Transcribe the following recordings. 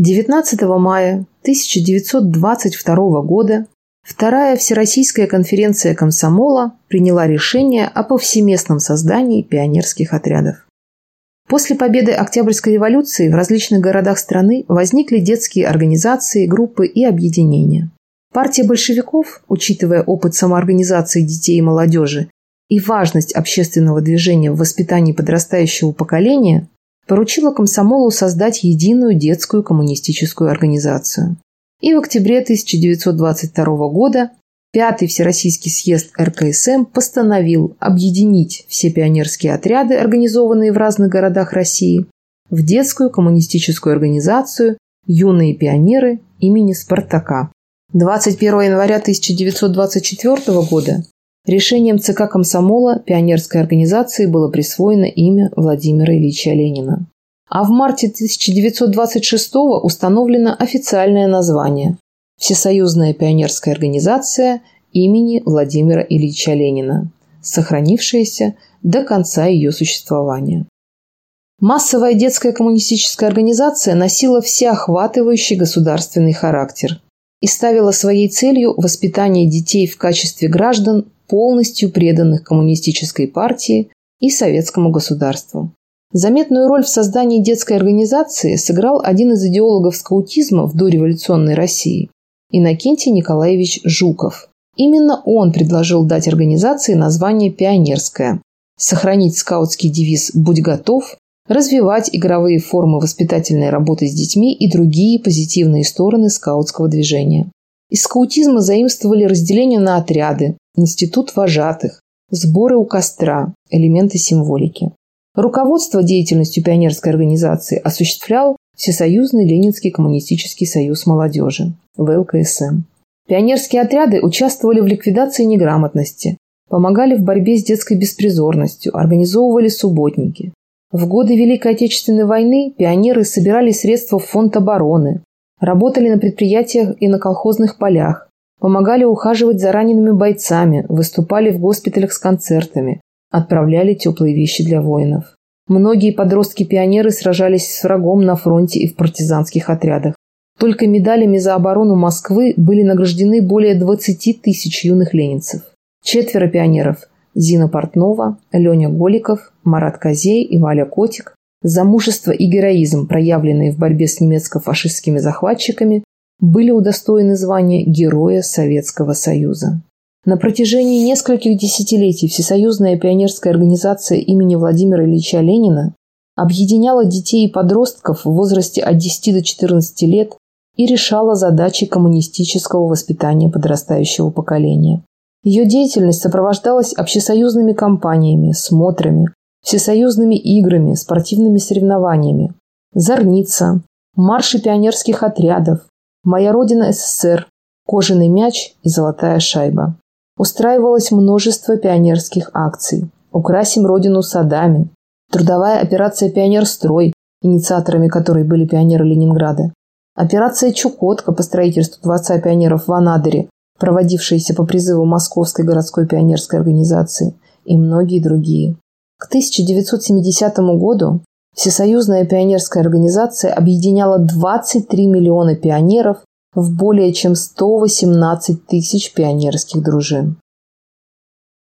19 мая 1922 года Вторая Всероссийская конференция комсомола приняла решение о повсеместном создании пионерских отрядов. После победы Октябрьской революции в различных городах страны возникли детские организации, группы и объединения. Партия большевиков, учитывая опыт самоорганизации детей и молодежи и важность общественного движения в воспитании подрастающего поколения, поручила комсомолу создать единую детскую коммунистическую организацию. И в октябре 1922 года Пятый Всероссийский съезд РКСМ постановил объединить все пионерские отряды, организованные в разных городах России, в детскую коммунистическую организацию «Юные пионеры» имени Спартака. 21 января 1924 года решением ЦК Комсомола пионерской организации было присвоено имя Владимира Ильича Ленина. А в марте 1926 установлено официальное название – Всесоюзная пионерская организация имени Владимира Ильича Ленина, сохранившаяся до конца ее существования. Массовая детская коммунистическая организация носила всеохватывающий государственный характер и ставила своей целью воспитание детей в качестве граждан, полностью преданных коммунистической партии и советскому государству. Заметную роль в создании детской организации сыграл один из идеологов скаутизма в дореволюционной России – Иннокентий Николаевич Жуков. Именно он предложил дать организации название «Пионерская», сохранить скаутский девиз «Будь готов», развивать игровые формы воспитательной работы с детьми и другие позитивные стороны скаутского движения. Из скаутизма заимствовали разделение на отряды, институт вожатых, сборы у костра, элементы символики. Руководство деятельностью пионерской организации осуществлял Всесоюзный Ленинский коммунистический союз молодежи, ВЛКСМ. Пионерские отряды участвовали в ликвидации неграмотности, помогали в борьбе с детской беспризорностью, организовывали субботники. В годы Великой Отечественной войны пионеры собирали средства в фонд обороны, работали на предприятиях и на колхозных полях, помогали ухаживать за ранеными бойцами, выступали в госпиталях с концертами, Отправляли теплые вещи для воинов. Многие подростки-пионеры сражались с врагом на фронте и в партизанских отрядах. Только медалями за оборону Москвы были награждены более 20 тысяч юных ленинцев. Четверо пионеров – Зина Портнова, Леня Голиков, Марат Козей и Валя Котик – за мужество и героизм, проявленные в борьбе с немецко-фашистскими захватчиками, были удостоены звания Героя Советского Союза. На протяжении нескольких десятилетий Всесоюзная пионерская организация имени Владимира Ильича Ленина объединяла детей и подростков в возрасте от 10 до 14 лет и решала задачи коммунистического воспитания подрастающего поколения. Ее деятельность сопровождалась общесоюзными кампаниями, смотрами, всесоюзными играми, спортивными соревнованиями. Зорница, марши пионерских отрядов, «Моя Родина СССР», «Кожаный мяч» и «Золотая шайба» устраивалось множество пионерских акций. «Украсим Родину садами», трудовая операция «Пионерстрой», инициаторами которой были пионеры Ленинграда, операция «Чукотка» по строительству Дворца пионеров в Анадыре, проводившаяся по призыву Московской городской пионерской организации, и многие другие. К 1970 году Всесоюзная пионерская организация объединяла 23 миллиона пионеров в более чем 118 тысяч пионерских дружин.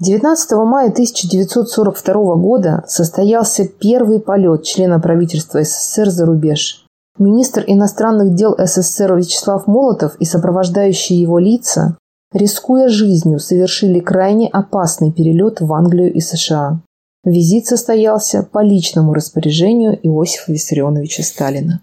19 мая 1942 года состоялся первый полет члена правительства СССР за рубеж. Министр иностранных дел СССР Вячеслав Молотов и сопровождающие его лица, рискуя жизнью, совершили крайне опасный перелет в Англию и США. Визит состоялся по личному распоряжению Иосифа Виссарионовича Сталина.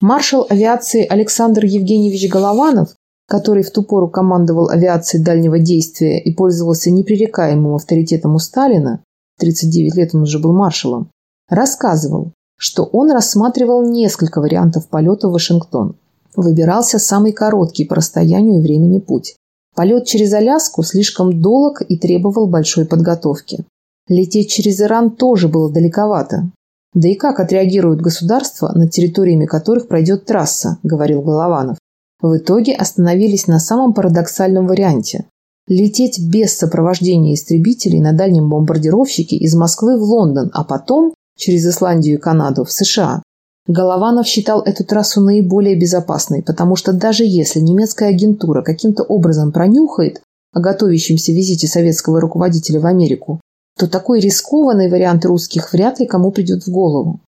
Маршал авиации Александр Евгеньевич Голованов, который в ту пору командовал авиацией дальнего действия и пользовался непререкаемым авторитетом у Сталина, 39 лет он уже был маршалом, рассказывал, что он рассматривал несколько вариантов полета в Вашингтон. Выбирался самый короткий по расстоянию и времени путь. Полет через Аляску слишком долг и требовал большой подготовки. Лететь через Иран тоже было далековато, да и как отреагируют государства, над территориями которых пройдет трасса, говорил Голованов. В итоге остановились на самом парадоксальном варианте – лететь без сопровождения истребителей на дальнем бомбардировщике из Москвы в Лондон, а потом через Исландию и Канаду в США. Голованов считал эту трассу наиболее безопасной, потому что даже если немецкая агентура каким-то образом пронюхает о готовящемся визите советского руководителя в Америку, то такой рискованный вариант русских вряд ли кому придет в голову.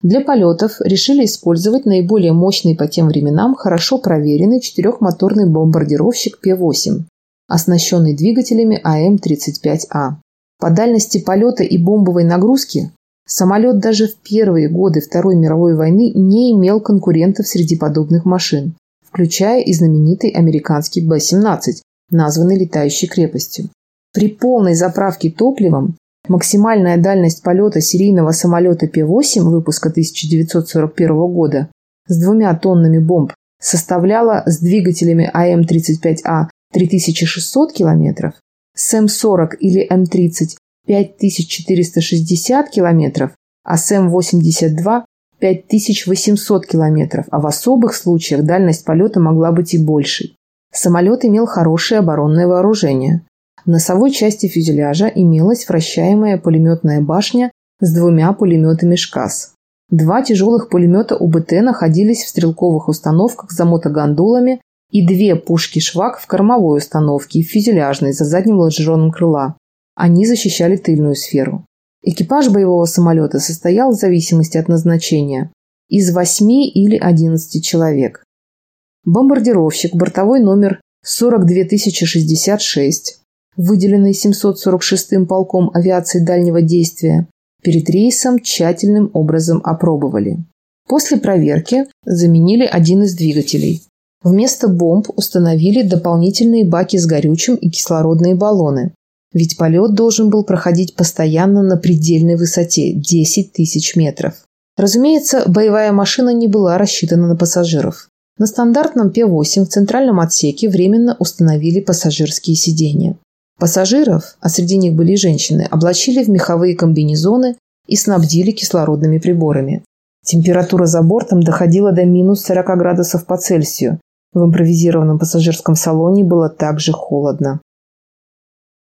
Для полетов решили использовать наиболее мощный по тем временам хорошо проверенный четырехмоторный бомбардировщик П-8, оснащенный двигателями АМ-35А. По дальности полета и бомбовой нагрузки самолет даже в первые годы Второй мировой войны не имел конкурентов среди подобных машин, включая и знаменитый американский Б-17, названный летающей крепостью. При полной заправке топливом максимальная дальность полета серийного самолета Пе-8 выпуска 1941 года с двумя тоннами бомб составляла с двигателями АМ-35А 3600 км, с М-40 или М-30 5460 км, а с М-82 5800 км, а в особых случаях дальность полета могла быть и большей. Самолет имел хорошее оборонное вооружение. В носовой части фюзеляжа имелась вращаемая пулеметная башня с двумя пулеметами «ШКАС». Два тяжелых пулемета УБТ находились в стрелковых установках за мотогондолами и две пушки «Швак» в кормовой установке и фюзеляжной за задним лонжероном крыла. Они защищали тыльную сферу. Экипаж боевого самолета состоял в зависимости от назначения из 8 или 11 человек. Бомбардировщик, бортовой номер 42066, выделенный 746-м полком авиации дальнего действия, перед рейсом тщательным образом опробовали. После проверки заменили один из двигателей. Вместо бомб установили дополнительные баки с горючим и кислородные баллоны. Ведь полет должен был проходить постоянно на предельной высоте – 10 тысяч метров. Разумеется, боевая машина не была рассчитана на пассажиров. На стандартном П-8 в центральном отсеке временно установили пассажирские сиденья. Пассажиров, а среди них были и женщины, облачили в меховые комбинезоны и снабдили кислородными приборами. Температура за бортом доходила до минус 40 градусов по Цельсию. В импровизированном пассажирском салоне было также холодно.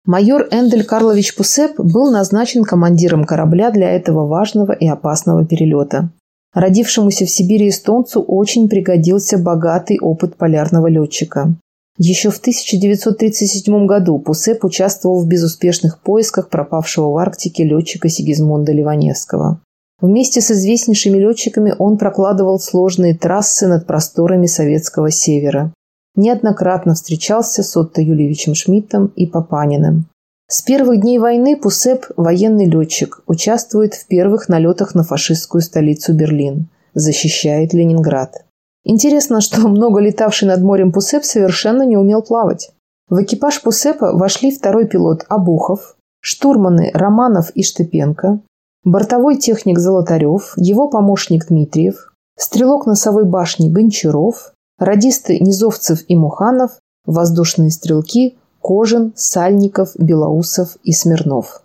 Майор Эндель Карлович Пусеп был назначен командиром корабля для этого важного и опасного перелета. Родившемуся в Сибири эстонцу очень пригодился богатый опыт полярного летчика. Еще в 1937 году Пусеп участвовал в безуспешных поисках пропавшего в Арктике летчика Сигизмунда Ливаневского. Вместе с известнейшими летчиками он прокладывал сложные трассы над просторами советского севера. Неоднократно встречался с Отто Юльевичем Шмидтом и Папаниным. С первых дней войны Пусеп, военный летчик, участвует в первых налетах на фашистскую столицу Берлин, защищает Ленинград. Интересно, что много летавший над морем Пусеп совершенно не умел плавать. В экипаж Пусепа вошли второй пилот Абухов, штурманы Романов и Штепенко, бортовой техник Золотарев, его помощник Дмитриев, стрелок носовой башни Гончаров, радисты Низовцев и Муханов, воздушные стрелки Кожин, Сальников, Белоусов и Смирнов.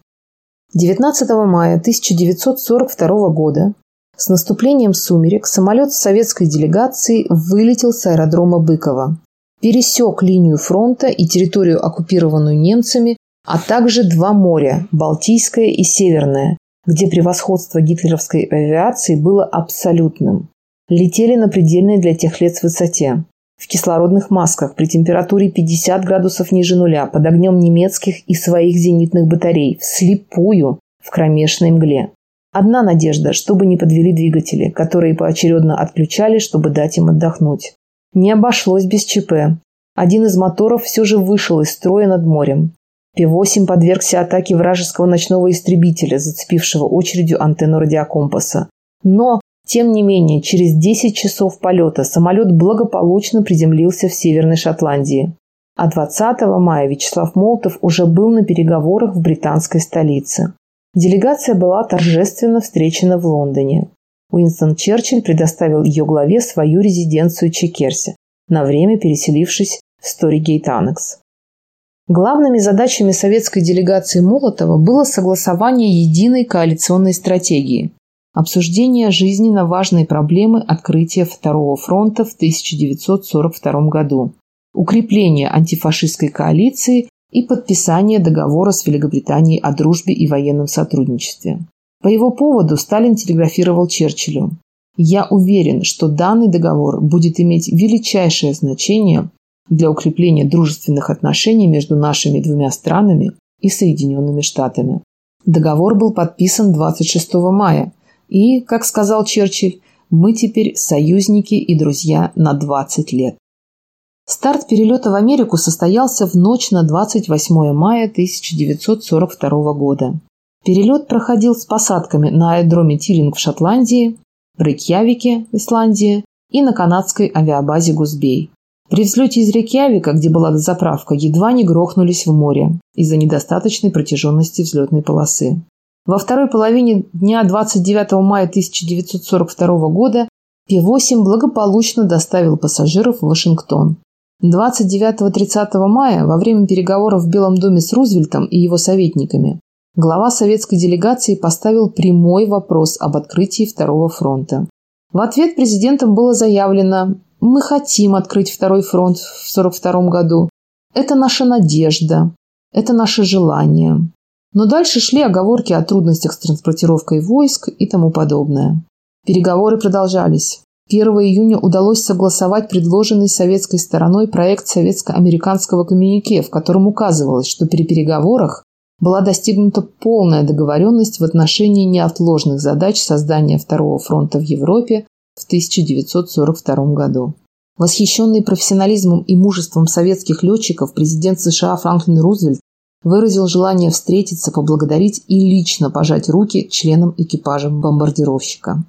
19 мая 1942 года с наступлением сумерек самолет советской делегацией вылетел с аэродрома Быкова, пересек линию фронта и территорию, оккупированную немцами, а также два моря – Балтийское и Северное, где превосходство гитлеровской авиации было абсолютным. Летели на предельной для тех лет высоте в кислородных масках при температуре 50 градусов ниже нуля под огнем немецких и своих зенитных батарей, вслепую, в кромешной мгле. Одна надежда, чтобы не подвели двигатели, которые поочередно отключали, чтобы дать им отдохнуть. Не обошлось без ЧП. Один из моторов все же вышел из строя над морем. П-8 подвергся атаке вражеского ночного истребителя, зацепившего очередью антенну радиокомпаса. Но тем не менее, через 10 часов полета самолет благополучно приземлился в Северной Шотландии. А 20 мая Вячеслав Молотов уже был на переговорах в британской столице. Делегация была торжественно встречена в Лондоне. Уинстон Черчилль предоставил ее главе свою резиденцию Чекерси, на время переселившись в Сторигейт Аннекс. Главными задачами советской делегации Молотова было согласование единой коалиционной стратегии, Обсуждение жизненно важной проблемы открытия Второго фронта в 1942 году, укрепление антифашистской коалиции и подписание договора с Великобританией о дружбе и военном сотрудничестве. По его поводу Сталин телеграфировал Черчиллю. Я уверен, что данный договор будет иметь величайшее значение для укрепления дружественных отношений между нашими двумя странами и Соединенными Штатами. Договор был подписан 26 мая, и, как сказал Черчилль, мы теперь союзники и друзья на 20 лет. Старт перелета в Америку состоялся в ночь на 28 мая 1942 года. Перелет проходил с посадками на аэродроме Тилинг в Шотландии, в Рейкьявике, Исландия и на канадской авиабазе Гузбей. При взлете из Рейкьявика, где была заправка, едва не грохнулись в море из-за недостаточной протяженности взлетной полосы. Во второй половине дня 29 мая 1942 года П-8 благополучно доставил пассажиров в Вашингтон. 29-30 мая, во время переговоров в Белом доме с Рузвельтом и его советниками, глава советской делегации поставил прямой вопрос об открытии Второго фронта. В ответ президентом было заявлено «Мы хотим открыть Второй фронт в 1942 году. Это наша надежда. Это наше желание». Но дальше шли оговорки о трудностях с транспортировкой войск и тому подобное. Переговоры продолжались. 1 июня удалось согласовать предложенный советской стороной проект советско-американского коммюнике, в котором указывалось, что при переговорах была достигнута полная договоренность в отношении неотложных задач создания Второго фронта в Европе в 1942 году. Восхищенный профессионализмом и мужеством советских летчиков, президент США Франклин Рузвельт выразил желание встретиться, поблагодарить и лично пожать руки членам экипажа бомбардировщика.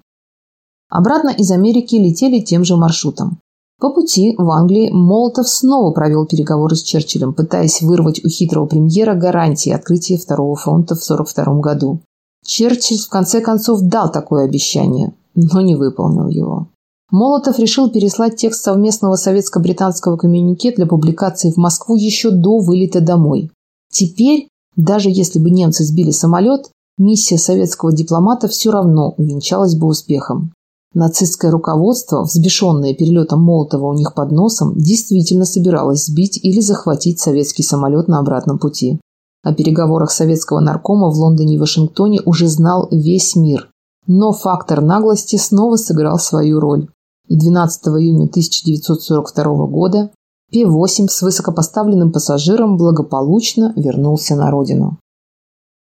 Обратно из Америки летели тем же маршрутом. По пути в Англии Молотов снова провел переговоры с Черчиллем, пытаясь вырвать у хитрого премьера гарантии открытия Второго фронта в 1942 году. Черчилль в конце концов дал такое обещание, но не выполнил его. Молотов решил переслать текст совместного советско-британского коммюнике для публикации в Москву еще до вылета домой. Теперь, даже если бы немцы сбили самолет, миссия советского дипломата все равно увенчалась бы успехом. Нацистское руководство, взбешенное перелетом Молотова у них под носом, действительно собиралось сбить или захватить советский самолет на обратном пути. О переговорах советского наркома в Лондоне и Вашингтоне уже знал весь мир. Но фактор наглости снова сыграл свою роль. И 12 июня 1942 года П-8 с высокопоставленным пассажиром благополучно вернулся на родину.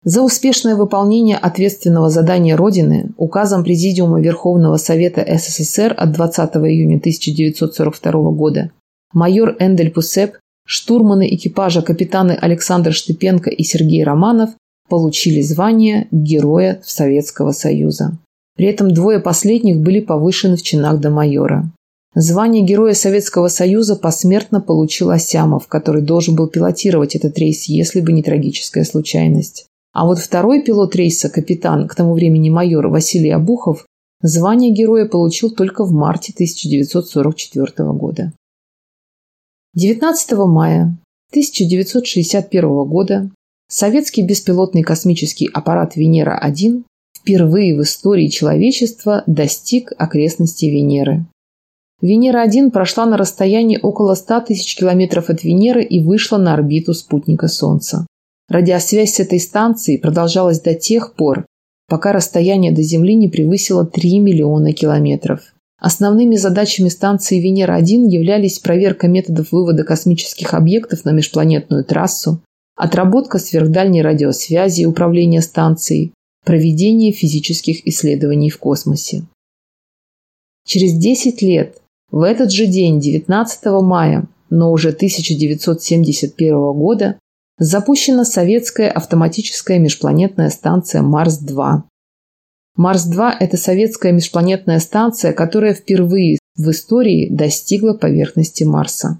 За успешное выполнение ответственного задания Родины указом Президиума Верховного Совета СССР от 20 июня 1942 года майор Эндель Пусеп, штурманы экипажа капитаны Александр Штепенко и Сергей Романов получили звание Героя Советского Союза. При этом двое последних были повышены в чинах до майора. Звание Героя Советского Союза посмертно получил Осямов, который должен был пилотировать этот рейс, если бы не трагическая случайность. А вот второй пилот рейса, капитан, к тому времени майор Василий Абухов, звание героя получил только в марте 1944 года. 19 мая 1961 года советский беспилотный космический аппарат «Венера-1» впервые в истории человечества достиг окрестностей Венеры. Венера-1 прошла на расстоянии около 100 тысяч километров от Венеры и вышла на орбиту спутника Солнца. Радиосвязь с этой станцией продолжалась до тех пор, пока расстояние до Земли не превысило 3 миллиона километров. Основными задачами станции Венера-1 являлись проверка методов вывода космических объектов на межпланетную трассу, отработка сверхдальней радиосвязи и управления станцией, проведение физических исследований в космосе. Через 10 лет, в этот же день, 19 мая, но уже 1971 года, запущена советская автоматическая межпланетная станция Марс-2. Марс-2 – это советская межпланетная станция, которая впервые в истории достигла поверхности Марса.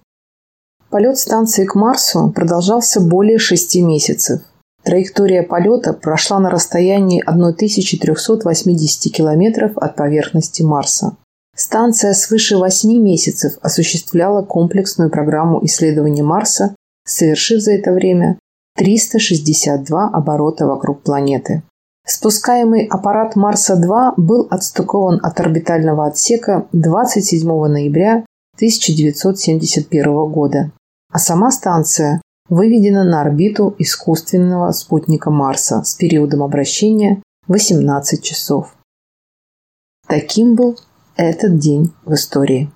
Полет станции к Марсу продолжался более шести месяцев. Траектория полета прошла на расстоянии 1380 километров от поверхности Марса. Станция свыше 8 месяцев осуществляла комплексную программу исследования Марса совершив за это время 362 оборота вокруг планеты. Спускаемый аппарат Марса-2 был отстыкован от орбитального отсека 27 ноября 1971 года, а сама станция выведена на орбиту искусственного спутника Марса с периодом обращения 18 часов. Таким был этот день в истории.